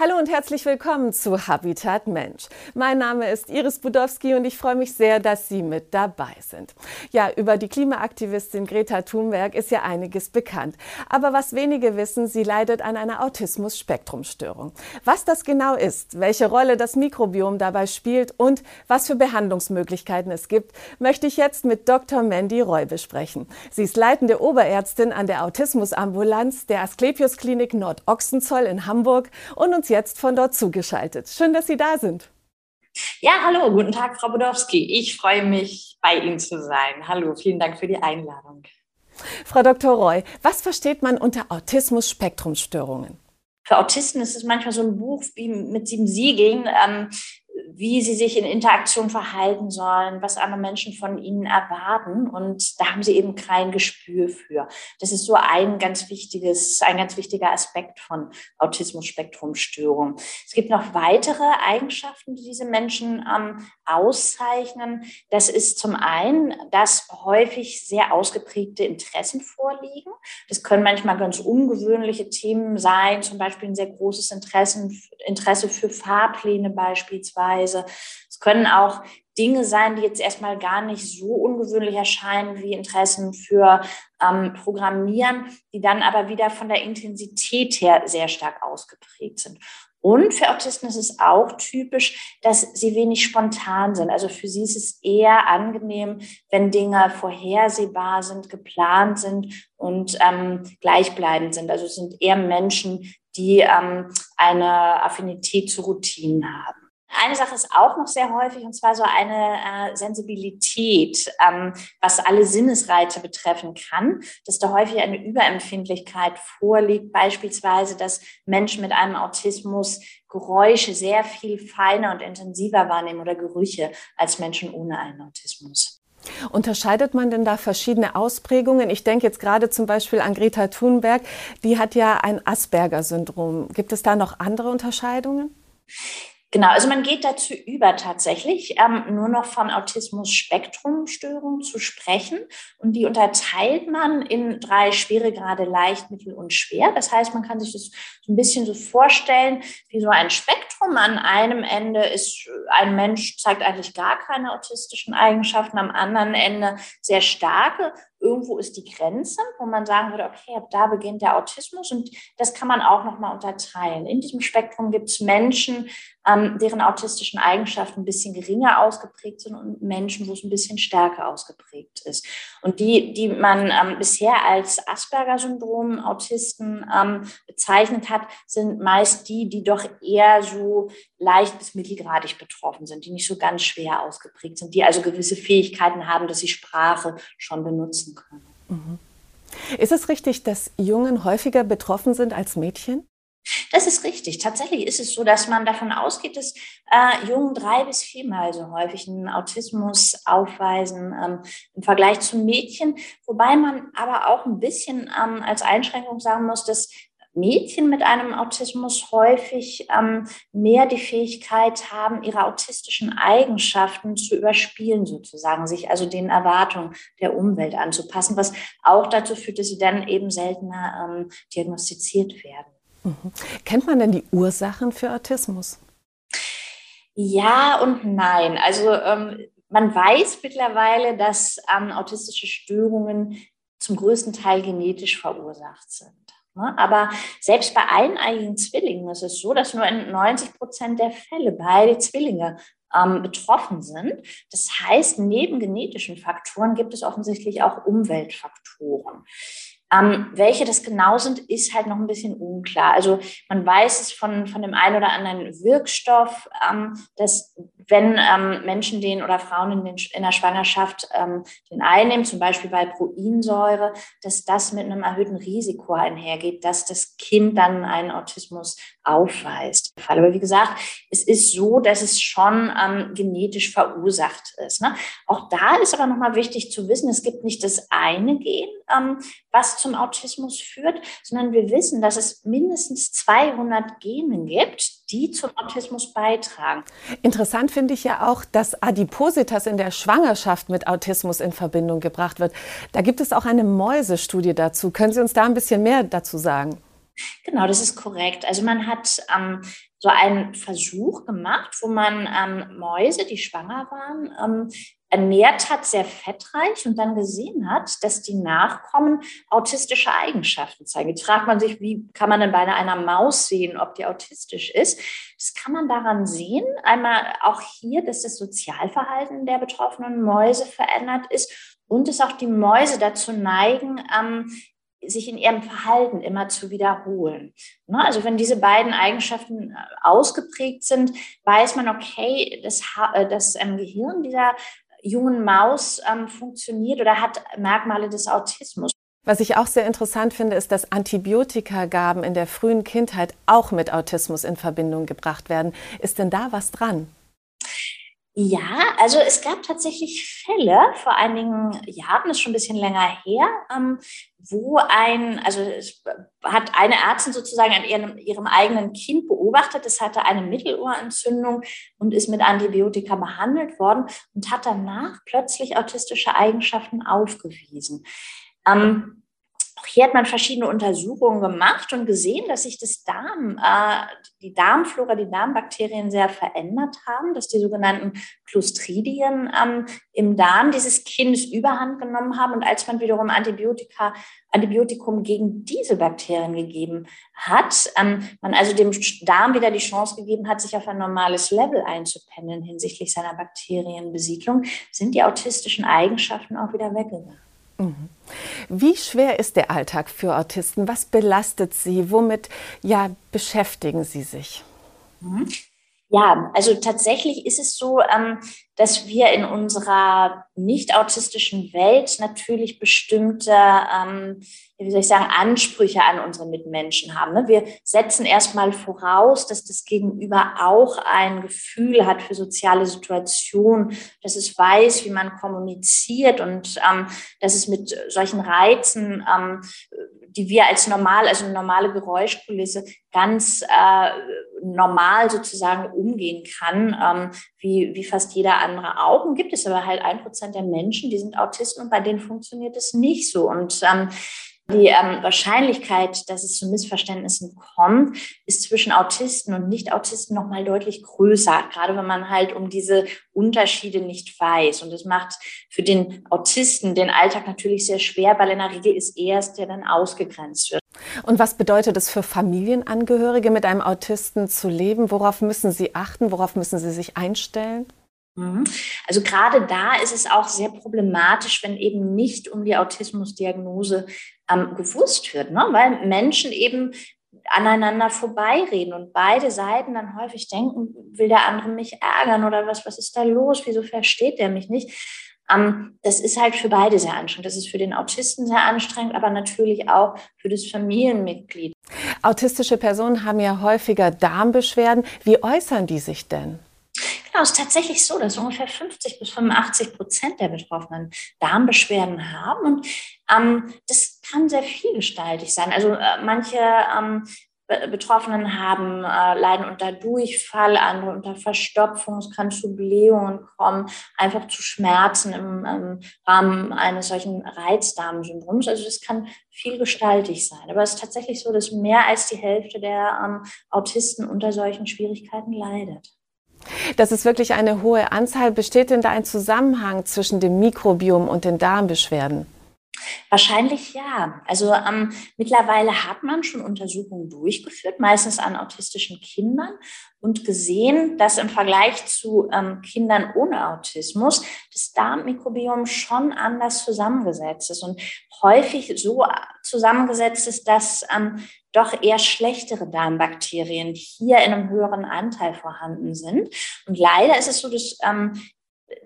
Hallo und herzlich willkommen zu Habitat Mensch. Mein Name ist Iris Budowski und ich freue mich sehr, dass Sie mit dabei sind. Ja, über die Klimaaktivistin Greta Thunberg ist ja einiges bekannt. Aber was wenige wissen, sie leidet an einer Autismus-Spektrumstörung. Was das genau ist, welche Rolle das Mikrobiom dabei spielt und was für Behandlungsmöglichkeiten es gibt, möchte ich jetzt mit Dr. Mandy Roy besprechen. Sie ist leitende Oberärztin an der Autismusambulanz der Asklepios Klinik Nordochsenzoll in Hamburg und uns jetzt von dort zugeschaltet. Schön, dass Sie da sind. Ja, hallo, guten Tag, Frau Budowski. Ich freue mich, bei Ihnen zu sein. Hallo, vielen Dank für die Einladung. Frau Dr. Roy, was versteht man unter Autismus-Spektrumstörungen? Für Autisten ist es manchmal so ein Buch wie mit sieben Siegeln. Ähm, wie sie sich in Interaktion verhalten sollen, was andere Menschen von ihnen erwarten. Und da haben sie eben kein Gespür für. Das ist so ein ganz wichtiges, ein ganz wichtiger Aspekt von Autismus-Spektrum-Störung. Es gibt noch weitere Eigenschaften, die diese Menschen ähm, auszeichnen. Das ist zum einen, dass häufig sehr ausgeprägte Interessen vorliegen. Das können manchmal ganz ungewöhnliche Themen sein, zum Beispiel ein sehr großes Interessen, Interesse für Fahrpläne beispielsweise. Es können auch Dinge sein, die jetzt erstmal gar nicht so ungewöhnlich erscheinen wie Interessen für ähm, Programmieren, die dann aber wieder von der Intensität her sehr stark ausgeprägt sind. Und für Autisten ist es auch typisch, dass sie wenig spontan sind. Also für sie ist es eher angenehm, wenn Dinge vorhersehbar sind, geplant sind und ähm, gleichbleibend sind. Also es sind eher Menschen, die ähm, eine Affinität zu Routinen haben. Eine Sache ist auch noch sehr häufig, und zwar so eine äh, Sensibilität, ähm, was alle Sinnesreize betreffen kann, dass da häufig eine Überempfindlichkeit vorliegt, beispielsweise, dass Menschen mit einem Autismus Geräusche sehr viel feiner und intensiver wahrnehmen oder Gerüche als Menschen ohne einen Autismus. Unterscheidet man denn da verschiedene Ausprägungen? Ich denke jetzt gerade zum Beispiel an Greta Thunberg, die hat ja ein Asperger-Syndrom. Gibt es da noch andere Unterscheidungen? Genau, also man geht dazu über tatsächlich ähm, nur noch von Autismus-Spektrum-Störungen zu sprechen und die unterteilt man in drei Schweregrade, leicht, mittel und schwer. Das heißt, man kann sich das so ein bisschen so vorstellen wie so ein Spektrum. An einem Ende ist ein Mensch zeigt eigentlich gar keine autistischen Eigenschaften, am anderen Ende sehr starke irgendwo ist die Grenze, wo man sagen würde, okay, ab da beginnt der Autismus und das kann man auch nochmal unterteilen. In diesem Spektrum gibt es Menschen, ähm, deren autistischen Eigenschaften ein bisschen geringer ausgeprägt sind und Menschen, wo es ein bisschen stärker ausgeprägt ist. Und die, die man ähm, bisher als Asperger-Syndrom Autisten ähm, bezeichnet hat, sind meist die, die doch eher so leicht bis mittelgradig betroffen sind, die nicht so ganz schwer ausgeprägt sind, die also gewisse Fähigkeiten haben, dass sie Sprache schon benutzen können. Mhm. Ist es richtig, dass Jungen häufiger betroffen sind als Mädchen? Das ist richtig. Tatsächlich ist es so, dass man davon ausgeht, dass äh, Jungen drei bis viermal so häufig einen Autismus aufweisen ähm, im Vergleich zu Mädchen, wobei man aber auch ein bisschen ähm, als Einschränkung sagen muss, dass Mädchen mit einem Autismus häufig ähm, mehr die Fähigkeit haben, ihre autistischen Eigenschaften zu überspielen, sozusagen, sich also den Erwartungen der Umwelt anzupassen, was auch dazu führt, dass sie dann eben seltener ähm, diagnostiziert werden. Mhm. Kennt man denn die Ursachen für Autismus? Ja und nein. Also ähm, man weiß mittlerweile, dass ähm, autistische Störungen zum größten Teil genetisch verursacht sind. Ne? Aber selbst bei eineiigen Zwillingen ist es so, dass nur in 90 Prozent der Fälle beide Zwillinge ähm, betroffen sind. Das heißt, neben genetischen Faktoren gibt es offensichtlich auch Umweltfaktoren. Ähm, welche das genau sind, ist halt noch ein bisschen unklar. Also man weiß es von, von dem einen oder anderen Wirkstoff, ähm, dass wenn ähm, Menschen den oder Frauen in, den, in der Schwangerschaft ähm, den einnehmen, zum Beispiel bei Proteinsäure, dass das mit einem erhöhten Risiko einhergeht, dass das Kind dann einen Autismus aufweist. Aber wie gesagt, es ist so, dass es schon ähm, genetisch verursacht ist. Ne? Auch da ist aber nochmal wichtig zu wissen, es gibt nicht das eine Gen, ähm, was zum Autismus führt, sondern wir wissen, dass es mindestens 200 Gene gibt, die zum Autismus beitragen. Interessant finde ich ja auch, dass Adipositas in der Schwangerschaft mit Autismus in Verbindung gebracht wird. Da gibt es auch eine Mäusestudie dazu. Können Sie uns da ein bisschen mehr dazu sagen? Genau, das ist korrekt. Also man hat ähm, so einen Versuch gemacht, wo man ähm, Mäuse, die schwanger waren, ähm, ernährt hat, sehr fettreich und dann gesehen hat, dass die Nachkommen autistische Eigenschaften zeigen. Jetzt fragt man sich, wie kann man denn bei einer Maus sehen, ob die autistisch ist? Das kann man daran sehen. Einmal auch hier, dass das Sozialverhalten der betroffenen Mäuse verändert ist und dass auch die Mäuse dazu neigen, ähm, sich in ihrem Verhalten immer zu wiederholen. Ne? Also wenn diese beiden Eigenschaften äh, ausgeprägt sind, weiß man, okay, das, äh, das Gehirn dieser jungen Maus ähm, funktioniert oder hat Merkmale des Autismus. Was ich auch sehr interessant finde, ist, dass Antibiotikagaben in der frühen Kindheit auch mit Autismus in Verbindung gebracht werden. Ist denn da was dran? Ja, also es gab tatsächlich Fälle, vor einigen Jahren, ist schon ein bisschen länger her, ähm, wo ein, also es hat eine Ärztin sozusagen an ihrem, ihrem eigenen Kind beobachtet, es hatte eine Mittelohrentzündung und ist mit Antibiotika behandelt worden und hat danach plötzlich autistische Eigenschaften aufgewiesen. Ähm, auch hier hat man verschiedene Untersuchungen gemacht und gesehen, dass sich das Darm, äh, die Darmflora, die Darmbakterien sehr verändert haben, dass die sogenannten Clostridien ähm, im Darm dieses Kindes überhand genommen haben. Und als man wiederum Antibiotika, Antibiotikum gegen diese Bakterien gegeben hat, ähm, man also dem Darm wieder die Chance gegeben hat, sich auf ein normales Level einzupendeln hinsichtlich seiner Bakterienbesiedlung, sind die autistischen Eigenschaften auch wieder weggegangen. Mhm. Wie schwer ist der Alltag für Autisten? Was belastet Sie? Womit ja, beschäftigen Sie sich? Mhm. Ja, also tatsächlich ist es so, ähm, dass wir in unserer nicht autistischen Welt natürlich bestimmte, ähm, wie soll ich sagen, Ansprüche an unsere Mitmenschen haben. Ne? Wir setzen erstmal voraus, dass das Gegenüber auch ein Gefühl hat für soziale Situationen, dass es weiß, wie man kommuniziert und ähm, dass es mit solchen Reizen die wir als normal, also normale Geräuschkulisse ganz äh, normal sozusagen umgehen kann, ähm, wie, wie fast jeder andere auch. Und gibt es aber halt ein Prozent der Menschen, die sind Autisten und bei denen funktioniert es nicht so. Und ähm, die ähm, Wahrscheinlichkeit, dass es zu Missverständnissen kommt, ist zwischen Autisten und Nicht-Autisten nochmal deutlich größer, gerade wenn man halt um diese Unterschiede nicht weiß. Und das macht für den Autisten den Alltag natürlich sehr schwer, weil in der Regel ist er es, der dann ausgegrenzt wird. Und was bedeutet es für Familienangehörige, mit einem Autisten zu leben? Worauf müssen sie achten? Worauf müssen sie sich einstellen? Mhm. Also gerade da ist es auch sehr problematisch, wenn eben nicht um die Autismusdiagnose ähm, gewusst wird, ne? weil Menschen eben aneinander vorbeireden und beide Seiten dann häufig denken, will der andere mich ärgern oder was, was ist da los, wieso versteht der mich nicht? Ähm, das ist halt für beide sehr anstrengend. Das ist für den Autisten sehr anstrengend, aber natürlich auch für das Familienmitglied. Autistische Personen haben ja häufiger Darmbeschwerden. Wie äußern die sich denn? Genau, es ist tatsächlich so, dass ungefähr 50 bis 85 Prozent der Betroffenen Darmbeschwerden haben. Und ähm, das kann sehr vielgestaltig sein. Also äh, manche ähm, Betroffenen haben, äh, leiden unter Durchfall, andere unter Verstopfung, es kann zu Blähungen kommen, einfach zu Schmerzen im, im Rahmen eines solchen Reizdarmsyndroms. Also das kann vielgestaltig sein. Aber es ist tatsächlich so, dass mehr als die Hälfte der ähm, Autisten unter solchen Schwierigkeiten leidet. Das ist wirklich eine hohe Anzahl. Besteht denn da ein Zusammenhang zwischen dem Mikrobiom und den Darmbeschwerden? Wahrscheinlich ja. Also ähm, mittlerweile hat man schon Untersuchungen durchgeführt, meistens an autistischen Kindern und gesehen, dass im Vergleich zu ähm, Kindern ohne Autismus das Darmmikrobiom schon anders zusammengesetzt ist und häufig so zusammengesetzt ist, dass ähm, doch eher schlechtere Darmbakterien hier in einem höheren Anteil vorhanden sind. Und leider ist es so, dass ähm,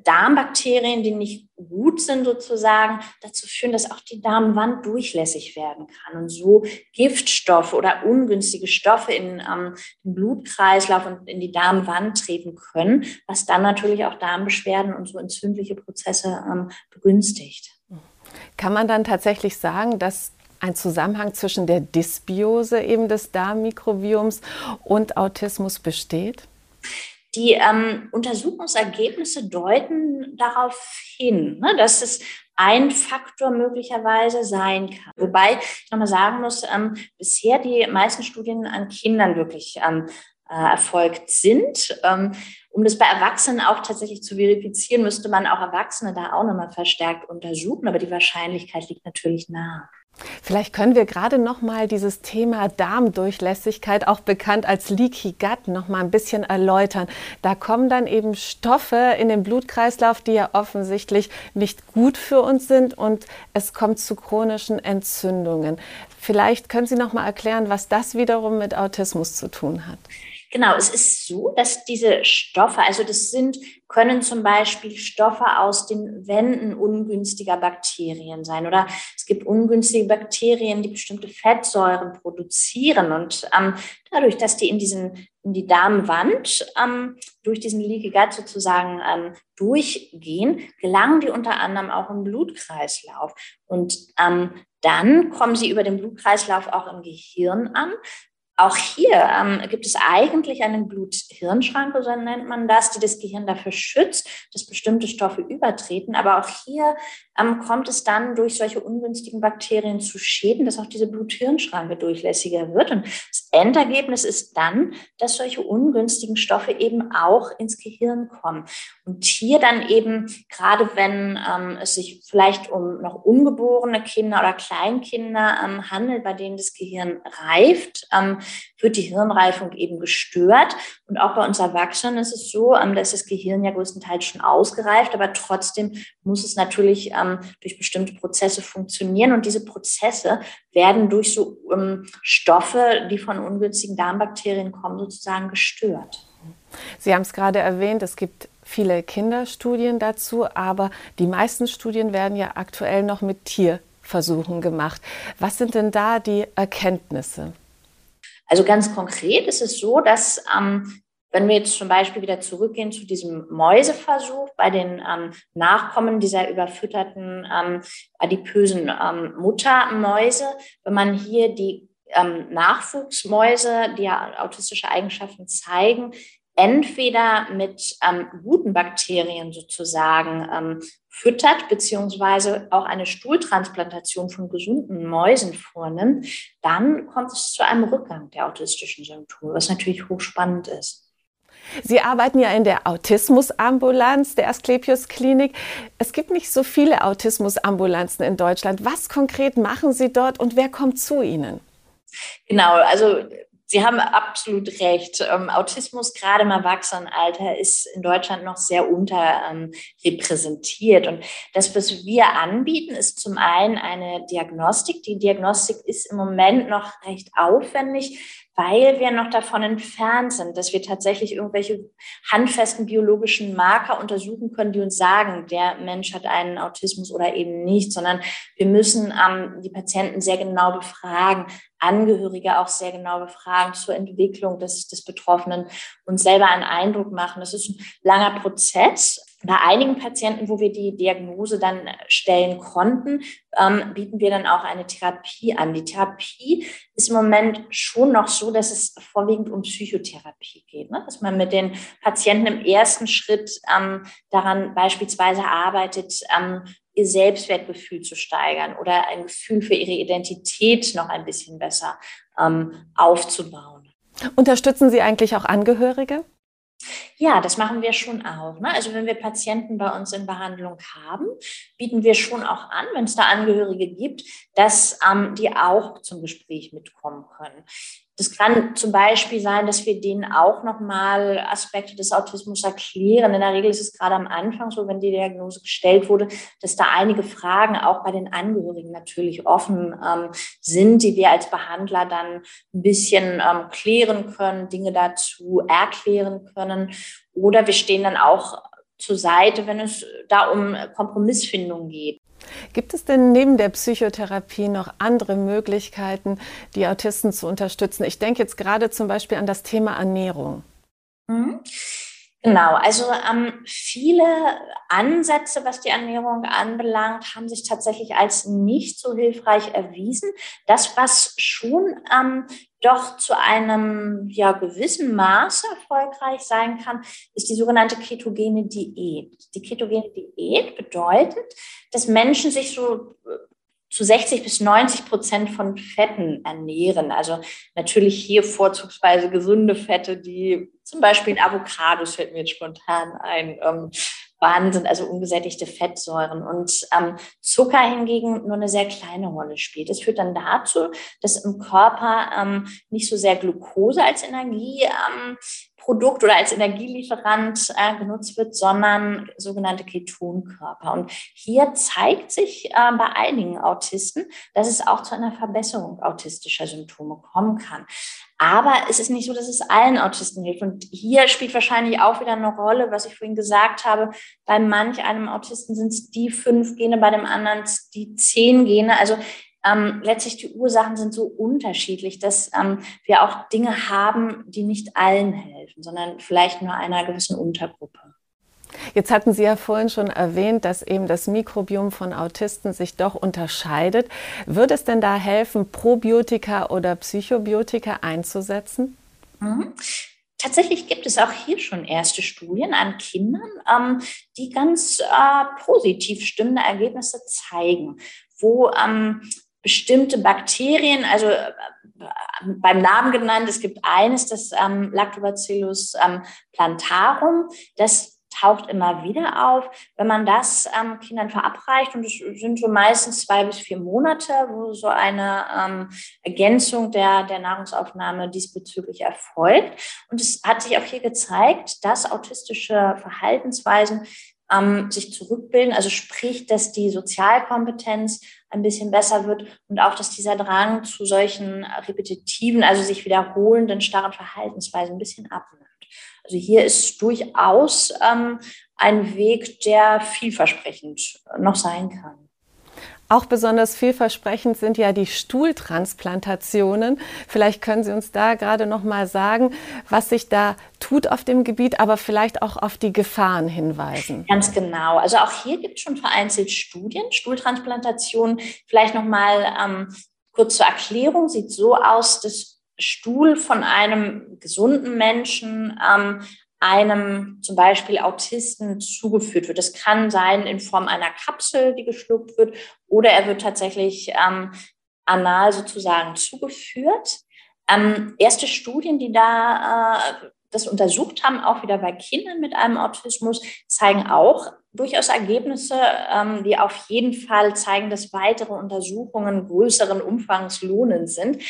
Darmbakterien, die nicht gut sind sozusagen, dazu führen, dass auch die Darmwand durchlässig werden kann und so Giftstoffe oder ungünstige Stoffe in ähm, den Blutkreislauf und in die Darmwand treten können, was dann natürlich auch Darmbeschwerden und so entzündliche Prozesse ähm, begünstigt. Kann man dann tatsächlich sagen, dass ein Zusammenhang zwischen der Dysbiose eben des Darmmikrobioms und Autismus besteht? Die ähm, Untersuchungsergebnisse deuten darauf hin, ne, dass es ein Faktor möglicherweise sein kann. Wobei ich nochmal sagen muss, ähm, bisher die meisten Studien an Kindern wirklich ähm, äh, erfolgt sind. Ähm, um das bei Erwachsenen auch tatsächlich zu verifizieren, müsste man auch Erwachsene da auch nochmal verstärkt untersuchen, aber die Wahrscheinlichkeit liegt natürlich nahe. Vielleicht können wir gerade noch mal dieses Thema Darmdurchlässigkeit, auch bekannt als Leaky Gut, noch mal ein bisschen erläutern. Da kommen dann eben Stoffe in den Blutkreislauf, die ja offensichtlich nicht gut für uns sind und es kommt zu chronischen Entzündungen. Vielleicht können Sie noch mal erklären, was das wiederum mit Autismus zu tun hat. Genau, es ist so, dass diese Stoffe, also das sind, können zum Beispiel Stoffe aus den Wänden ungünstiger Bakterien sein oder es gibt ungünstige Bakterien, die bestimmte Fettsäuren produzieren und ähm, dadurch, dass die in diesen in die Darmwand ähm, durch diesen Leaky Gut sozusagen ähm, durchgehen, gelangen die unter anderem auch im Blutkreislauf. Und ähm, dann kommen sie über den Blutkreislauf auch im Gehirn an, auch hier ähm, gibt es eigentlich einen Blut-Hirn-Schranke, so nennt man das, die das Gehirn dafür schützt, dass bestimmte Stoffe übertreten. Aber auch hier ähm, kommt es dann durch solche ungünstigen Bakterien zu Schäden, dass auch diese Blut-Hirn-Schranke durchlässiger wird. Und das Endergebnis ist dann, dass solche ungünstigen Stoffe eben auch ins Gehirn kommen. Und hier dann eben, gerade wenn ähm, es sich vielleicht um noch ungeborene Kinder oder Kleinkinder ähm, handelt, bei denen das Gehirn reift, ähm, wird die Hirnreifung eben gestört. Und auch bei uns Erwachsenen ist es so, ähm, dass das Gehirn ja größtenteils schon ausgereift, aber trotzdem muss es natürlich ähm, durch bestimmte Prozesse funktionieren. Und diese Prozesse werden durch so ähm, Stoffe, die von ungünstigen Darmbakterien kommen, sozusagen gestört. Sie haben es gerade erwähnt, es gibt viele Kinderstudien dazu, aber die meisten Studien werden ja aktuell noch mit Tierversuchen gemacht. Was sind denn da die Erkenntnisse? Also ganz konkret ist es so, dass ähm, wenn wir jetzt zum Beispiel wieder zurückgehen zu diesem Mäuseversuch bei den ähm, Nachkommen dieser überfütterten ähm, adipösen ähm, Muttermäuse, wenn man hier die ähm, Nachwuchsmäuse, die ja autistische Eigenschaften zeigen, entweder mit ähm, guten Bakterien sozusagen ähm, füttert, beziehungsweise auch eine Stuhltransplantation von gesunden Mäusen vornimmt, dann kommt es zu einem Rückgang der autistischen Symptome, was natürlich hochspannend ist. Sie arbeiten ja in der Autismusambulanz der Asklepios Klinik. Es gibt nicht so viele Autismusambulanzen in Deutschland. Was konkret machen Sie dort und wer kommt zu Ihnen? Genau, also Sie haben absolut recht. Ähm, Autismus gerade im Erwachsenenalter ist in Deutschland noch sehr unterrepräsentiert. Ähm, und das, was wir anbieten, ist zum einen eine Diagnostik. Die Diagnostik ist im Moment noch recht aufwendig, weil wir noch davon entfernt sind, dass wir tatsächlich irgendwelche handfesten biologischen Marker untersuchen können, die uns sagen, der Mensch hat einen Autismus oder eben nicht, sondern wir müssen ähm, die Patienten sehr genau befragen, Angehörige auch sehr genau befragen zur Entwicklung des, des Betroffenen und selber einen Eindruck machen. Das ist ein langer Prozess bei einigen Patienten, wo wir die Diagnose dann stellen konnten, ähm, bieten wir dann auch eine Therapie an. Die Therapie ist im Moment schon noch so, dass es vorwiegend um Psychotherapie geht, ne? dass man mit den Patienten im ersten Schritt ähm, daran beispielsweise arbeitet, ähm, ihr Selbstwertgefühl zu steigern oder ein Gefühl für ihre Identität noch ein bisschen besser ähm, aufzubauen. Unterstützen Sie eigentlich auch Angehörige? Ja, das machen wir schon auch. Ne? Also wenn wir Patienten bei uns in Behandlung haben, bieten wir schon auch an, wenn es da Angehörige gibt, dass ähm, die auch zum Gespräch mitkommen können. Das kann zum Beispiel sein, dass wir denen auch nochmal Aspekte des Autismus erklären. In der Regel ist es gerade am Anfang so, wenn die Diagnose gestellt wurde, dass da einige Fragen auch bei den Angehörigen natürlich offen ähm, sind, die wir als Behandler dann ein bisschen ähm, klären können, Dinge dazu erklären können. Oder wir stehen dann auch zur Seite, wenn es da um Kompromissfindung geht. Gibt es denn neben der Psychotherapie noch andere Möglichkeiten, die Autisten zu unterstützen? Ich denke jetzt gerade zum Beispiel an das Thema Ernährung. Mhm. Genau, also ähm, viele Ansätze, was die Ernährung anbelangt, haben sich tatsächlich als nicht so hilfreich erwiesen. Das, was schon ähm, doch zu einem ja, gewissen Maße erfolgreich sein kann, ist die sogenannte ketogene Diät. Die ketogene Diät bedeutet, dass Menschen sich so zu 60 bis 90 Prozent von Fetten ernähren. Also natürlich hier vorzugsweise gesunde Fette, die zum Beispiel in Avocados fällt mir jetzt spontan ein, ähm, Wahnsinn, also ungesättigte Fettsäuren. Und ähm, Zucker hingegen nur eine sehr kleine Rolle spielt. Das führt dann dazu, dass im Körper ähm, nicht so sehr Glucose als Energie ähm, Produkt oder als Energielieferant äh, genutzt wird, sondern sogenannte Ketonkörper. Und hier zeigt sich äh, bei einigen Autisten, dass es auch zu einer Verbesserung autistischer Symptome kommen kann. Aber es ist nicht so, dass es allen Autisten hilft. Und hier spielt wahrscheinlich auch wieder eine Rolle, was ich vorhin gesagt habe. Bei manch einem Autisten sind es die fünf Gene, bei dem anderen die zehn Gene. Also ähm, letztlich die Ursachen sind so unterschiedlich, dass ähm, wir auch Dinge haben, die nicht allen helfen, sondern vielleicht nur einer gewissen Untergruppe. Jetzt hatten Sie ja vorhin schon erwähnt, dass eben das Mikrobiom von Autisten sich doch unterscheidet. Würde es denn da helfen, Probiotika oder Psychobiotika einzusetzen? Mhm. Tatsächlich gibt es auch hier schon erste Studien an Kindern, ähm, die ganz äh, positiv stimmende Ergebnisse zeigen, wo ähm, bestimmte Bakterien, also äh, beim Namen genannt, es gibt eines, das ähm, Lactobacillus ähm, plantarum, das taucht immer wieder auf. Wenn man das ähm, Kindern verabreicht, und es sind so meistens zwei bis vier Monate, wo so eine ähm, Ergänzung der, der Nahrungsaufnahme diesbezüglich erfolgt. Und es hat sich auch hier gezeigt, dass autistische Verhaltensweisen ähm, sich zurückbilden, also sprich, dass die Sozialkompetenz ein bisschen besser wird und auch, dass dieser Drang zu solchen repetitiven, also sich wiederholenden, starren Verhaltensweisen ein bisschen abnimmt. Also hier ist durchaus ähm, ein Weg, der vielversprechend noch sein kann. Auch besonders vielversprechend sind ja die Stuhltransplantationen. Vielleicht können Sie uns da gerade noch mal sagen, was sich da tut auf dem Gebiet, aber vielleicht auch auf die Gefahren hinweisen. Ganz genau. Also auch hier gibt es schon vereinzelt Studien. Stuhltransplantation, vielleicht noch mal ähm, kurz zur Erklärung, sieht so aus, dass Stuhl von einem gesunden Menschen ähm, einem zum Beispiel Autisten zugeführt wird. Das kann sein in Form einer Kapsel, die geschluckt wird, oder er wird tatsächlich ähm, anal sozusagen zugeführt. Ähm, erste Studien, die da äh, das untersucht haben, auch wieder bei Kindern mit einem Autismus, zeigen auch durchaus Ergebnisse, ähm, die auf jeden Fall zeigen, dass weitere Untersuchungen größeren Umfangs lohnend sind.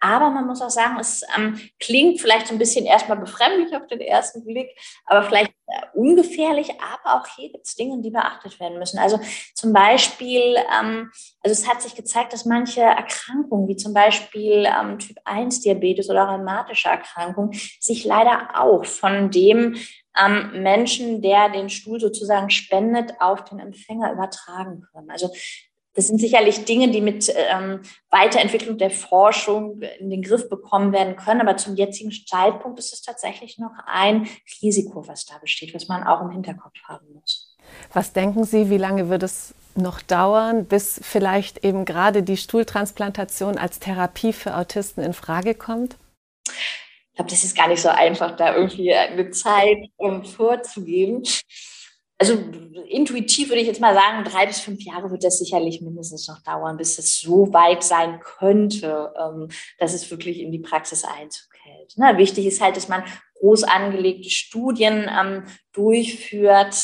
Aber man muss auch sagen, es ähm, klingt vielleicht so ein bisschen erstmal befremdlich auf den ersten Blick, aber vielleicht äh, ungefährlich. Aber auch hier gibt es Dinge, die beachtet werden müssen. Also zum Beispiel, ähm, also es hat sich gezeigt, dass manche Erkrankungen, wie zum Beispiel ähm, Typ 1 Diabetes oder rheumatische Erkrankungen, sich leider auch von dem ähm, Menschen, der den Stuhl sozusagen spendet, auf den Empfänger übertragen können. Also das sind sicherlich Dinge, die mit ähm, Weiterentwicklung der Forschung in den Griff bekommen werden können. Aber zum jetzigen Zeitpunkt ist es tatsächlich noch ein Risiko, was da besteht, was man auch im Hinterkopf haben muss. Was denken Sie, wie lange wird es noch dauern, bis vielleicht eben gerade die Stuhltransplantation als Therapie für Autisten in Frage kommt? Ich glaube, das ist gar nicht so einfach, da irgendwie eine Zeit um, vorzugeben also intuitiv würde ich jetzt mal sagen, drei bis fünf Jahre wird das sicherlich mindestens noch dauern, bis es so weit sein könnte, ähm, dass es wirklich in die Praxis Einzug hält. Ne? Wichtig ist halt, dass man groß angelegte Studien ähm, durchführt,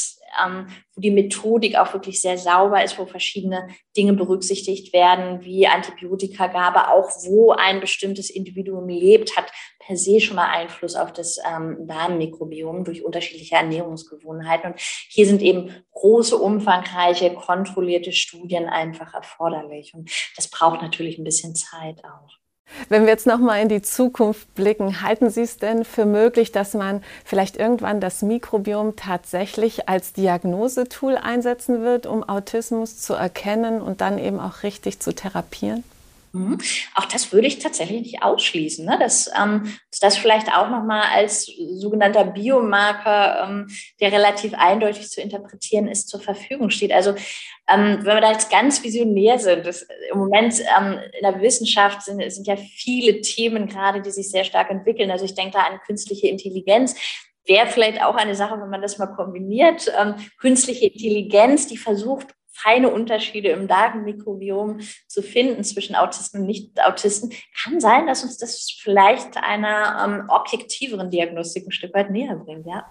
ähm, wo die Methodik auch wirklich sehr sauber ist, wo verschiedene Dinge berücksichtigt werden, wie Antibiotikagabe, auch wo ein bestimmtes Individuum lebt, hat per se schon mal Einfluss auf das ähm, Darmmikrobiom durch unterschiedliche Ernährungsgewohnheiten. Und hier sind eben große, umfangreiche, kontrollierte Studien einfach erforderlich. Und das braucht natürlich ein bisschen Zeit auch. Wenn wir jetzt noch mal in die Zukunft blicken, halten Sie es denn für möglich, dass man vielleicht irgendwann das Mikrobiom tatsächlich als Diagnosetool einsetzen wird, um Autismus zu erkennen und dann eben auch richtig zu therapieren? Mhm. Auch das würde ich tatsächlich nicht ausschließen, ne? dass, ähm, das vielleicht auch nochmal als sogenannter Biomarker, ähm, der relativ eindeutig zu interpretieren ist, zur Verfügung steht. Also ähm, wenn wir da jetzt ganz visionär sind, das, im Moment ähm, in der Wissenschaft sind, sind ja viele Themen gerade, die sich sehr stark entwickeln. Also ich denke da an künstliche Intelligenz wäre vielleicht auch eine Sache, wenn man das mal kombiniert. Ähm, künstliche Intelligenz, die versucht, feine Unterschiede im Darmmikrobiom zu finden zwischen Autisten und Nicht-Autisten, kann sein, dass uns das vielleicht einer ähm, objektiveren Diagnostik ein Stück weit näher bringt, ja.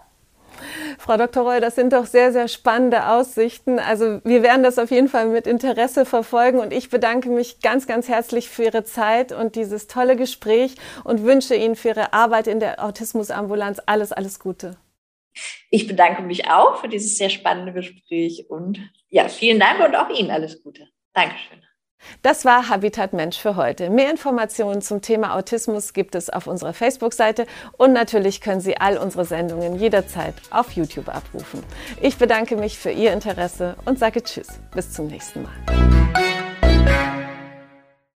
Frau Dr. Roy, das sind doch sehr, sehr spannende Aussichten. Also wir werden das auf jeden Fall mit Interesse verfolgen und ich bedanke mich ganz, ganz herzlich für Ihre Zeit und dieses tolle Gespräch und wünsche Ihnen für Ihre Arbeit in der Autismusambulanz alles, alles Gute. Ich bedanke mich auch für dieses sehr spannende Gespräch und ja, vielen Dank und auch Ihnen alles Gute. Dankeschön. Das war Habitat Mensch für heute. Mehr Informationen zum Thema Autismus gibt es auf unserer Facebook-Seite und natürlich können Sie all unsere Sendungen jederzeit auf YouTube abrufen. Ich bedanke mich für Ihr Interesse und sage Tschüss. Bis zum nächsten Mal.